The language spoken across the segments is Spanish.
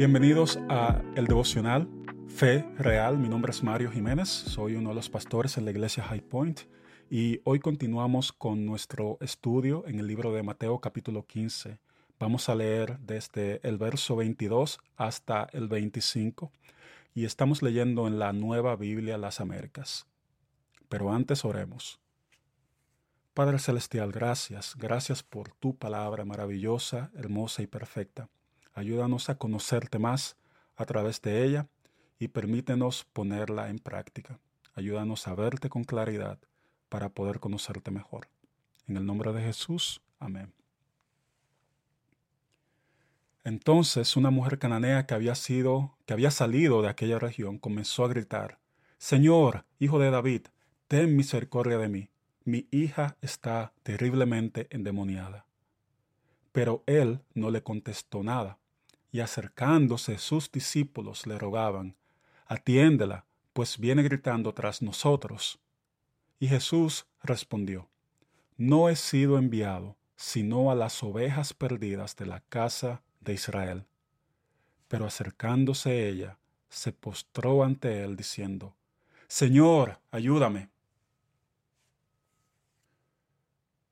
Bienvenidos a el devocional Fe Real. Mi nombre es Mario Jiménez, soy uno de los pastores en la iglesia High Point y hoy continuamos con nuestro estudio en el libro de Mateo capítulo 15. Vamos a leer desde el verso 22 hasta el 25 y estamos leyendo en la Nueva Biblia Las Américas. Pero antes oremos. Padre Celestial, gracias, gracias por tu palabra maravillosa, hermosa y perfecta. Ayúdanos a conocerte más a través de ella y permítenos ponerla en práctica. Ayúdanos a verte con claridad para poder conocerte mejor. En el nombre de Jesús, amén. Entonces una mujer cananea que había sido, que había salido de aquella región, comenzó a gritar: Señor, hijo de David, ten misericordia de mí. Mi hija está terriblemente endemoniada. Pero él no le contestó nada, y acercándose sus discípulos le rogaban, Atiéndela, pues viene gritando tras nosotros. Y Jesús respondió, No he sido enviado sino a las ovejas perdidas de la casa de Israel. Pero acercándose ella, se postró ante él diciendo, Señor, ayúdame.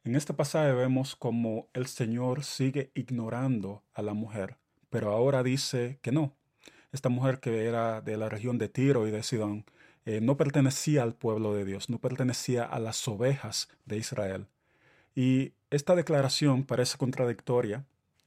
En este pasaje vemos como el Señor sigue ignorando a la mujer, pero ahora dice que no. Esta mujer que era de la región de Tiro y de Sidón eh, no pertenecía al pueblo de Dios, no pertenecía a las ovejas de Israel. Y esta declaración parece contradictoria,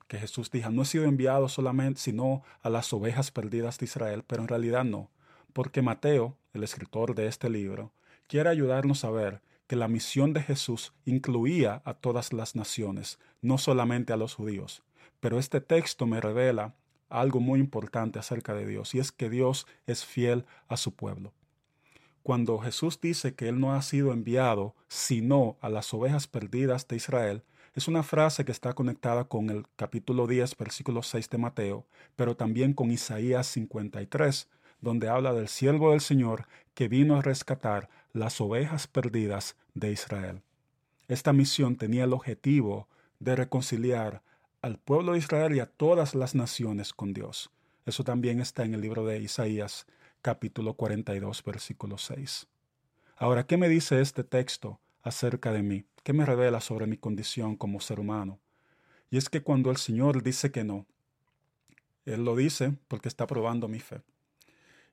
que Jesús dijo, no he sido enviado solamente sino a las ovejas perdidas de Israel, pero en realidad no, porque Mateo, el escritor de este libro, quiere ayudarnos a ver que la misión de Jesús incluía a todas las naciones, no solamente a los judíos. Pero este texto me revela algo muy importante acerca de Dios, y es que Dios es fiel a su pueblo. Cuando Jesús dice que Él no ha sido enviado sino a las ovejas perdidas de Israel, es una frase que está conectada con el capítulo 10, versículo 6 de Mateo, pero también con Isaías 53, donde habla del siervo del Señor que vino a rescatar las ovejas perdidas de Israel. Esta misión tenía el objetivo de reconciliar al pueblo de Israel y a todas las naciones con Dios. Eso también está en el libro de Isaías capítulo 42 versículo 6. Ahora, ¿qué me dice este texto acerca de mí? ¿Qué me revela sobre mi condición como ser humano? Y es que cuando el Señor dice que no, Él lo dice porque está probando mi fe.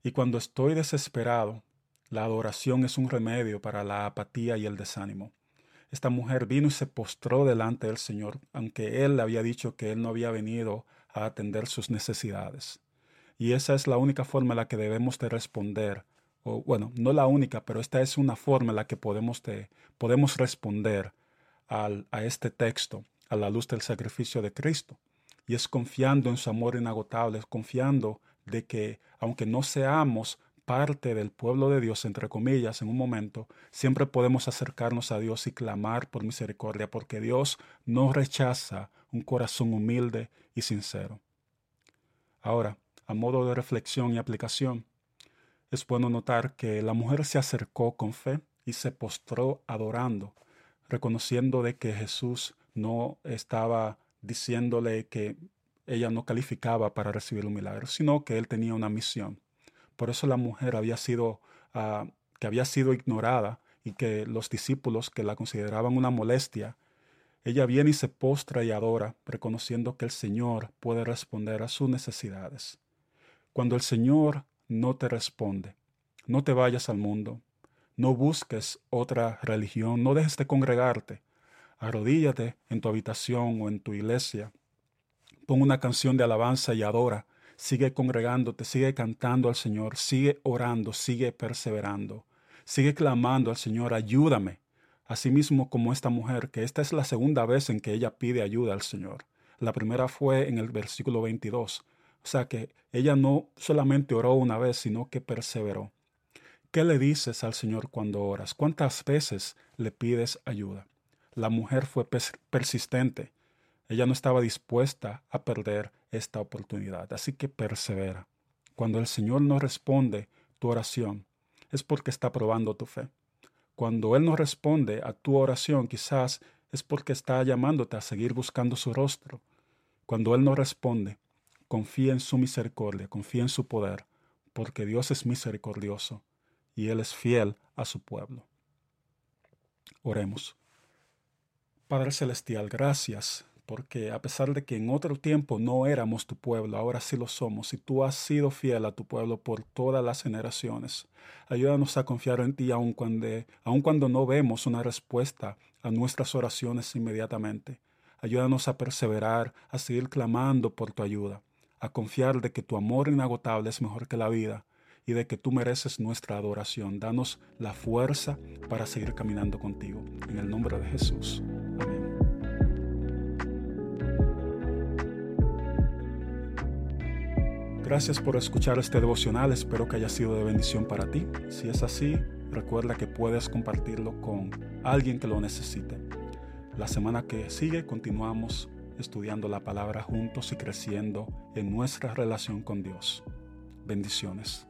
Y cuando estoy desesperado, la adoración es un remedio para la apatía y el desánimo. Esta mujer vino y se postró delante del Señor, aunque Él le había dicho que Él no había venido a atender sus necesidades. Y esa es la única forma en la que debemos de responder, o bueno, no la única, pero esta es una forma en la que podemos, de, podemos responder al, a este texto a la luz del sacrificio de Cristo. Y es confiando en su amor inagotable, confiando de que aunque no seamos parte del pueblo de Dios, entre comillas, en un momento, siempre podemos acercarnos a Dios y clamar por misericordia, porque Dios no rechaza un corazón humilde y sincero. Ahora, a modo de reflexión y aplicación, es bueno notar que la mujer se acercó con fe y se postró adorando, reconociendo de que Jesús no estaba diciéndole que ella no calificaba para recibir un milagro, sino que él tenía una misión. Por eso la mujer había sido, ah, que había sido ignorada y que los discípulos que la consideraban una molestia, ella viene y se postra y adora, reconociendo que el Señor puede responder a sus necesidades. Cuando el Señor no te responde, no te vayas al mundo, no busques otra religión, no dejes de congregarte, arrodíllate en tu habitación o en tu iglesia, pon una canción de alabanza y adora, sigue congregándote, sigue cantando al Señor, sigue orando, sigue perseverando, sigue clamando al Señor, ayúdame. Asimismo como esta mujer, que esta es la segunda vez en que ella pide ayuda al Señor. La primera fue en el versículo 22. O sea que ella no solamente oró una vez, sino que perseveró. ¿Qué le dices al Señor cuando oras? ¿Cuántas veces le pides ayuda? La mujer fue persistente. Ella no estaba dispuesta a perder esta oportunidad, así que persevera. Cuando el Señor no responde tu oración, es porque está probando tu fe. Cuando Él no responde a tu oración, quizás es porque está llamándote a seguir buscando su rostro. Cuando Él no responde, confía en su misericordia, confía en su poder, porque Dios es misericordioso y Él es fiel a su pueblo. Oremos. Padre Celestial, gracias porque a pesar de que en otro tiempo no éramos tu pueblo, ahora sí lo somos, y tú has sido fiel a tu pueblo por todas las generaciones. Ayúdanos a confiar en ti aun cuando, cuando no vemos una respuesta a nuestras oraciones inmediatamente. Ayúdanos a perseverar, a seguir clamando por tu ayuda, a confiar de que tu amor inagotable es mejor que la vida y de que tú mereces nuestra adoración. Danos la fuerza para seguir caminando contigo. En el nombre de Jesús. Gracias por escuchar este devocional, espero que haya sido de bendición para ti. Si es así, recuerda que puedes compartirlo con alguien que lo necesite. La semana que sigue continuamos estudiando la palabra juntos y creciendo en nuestra relación con Dios. Bendiciones.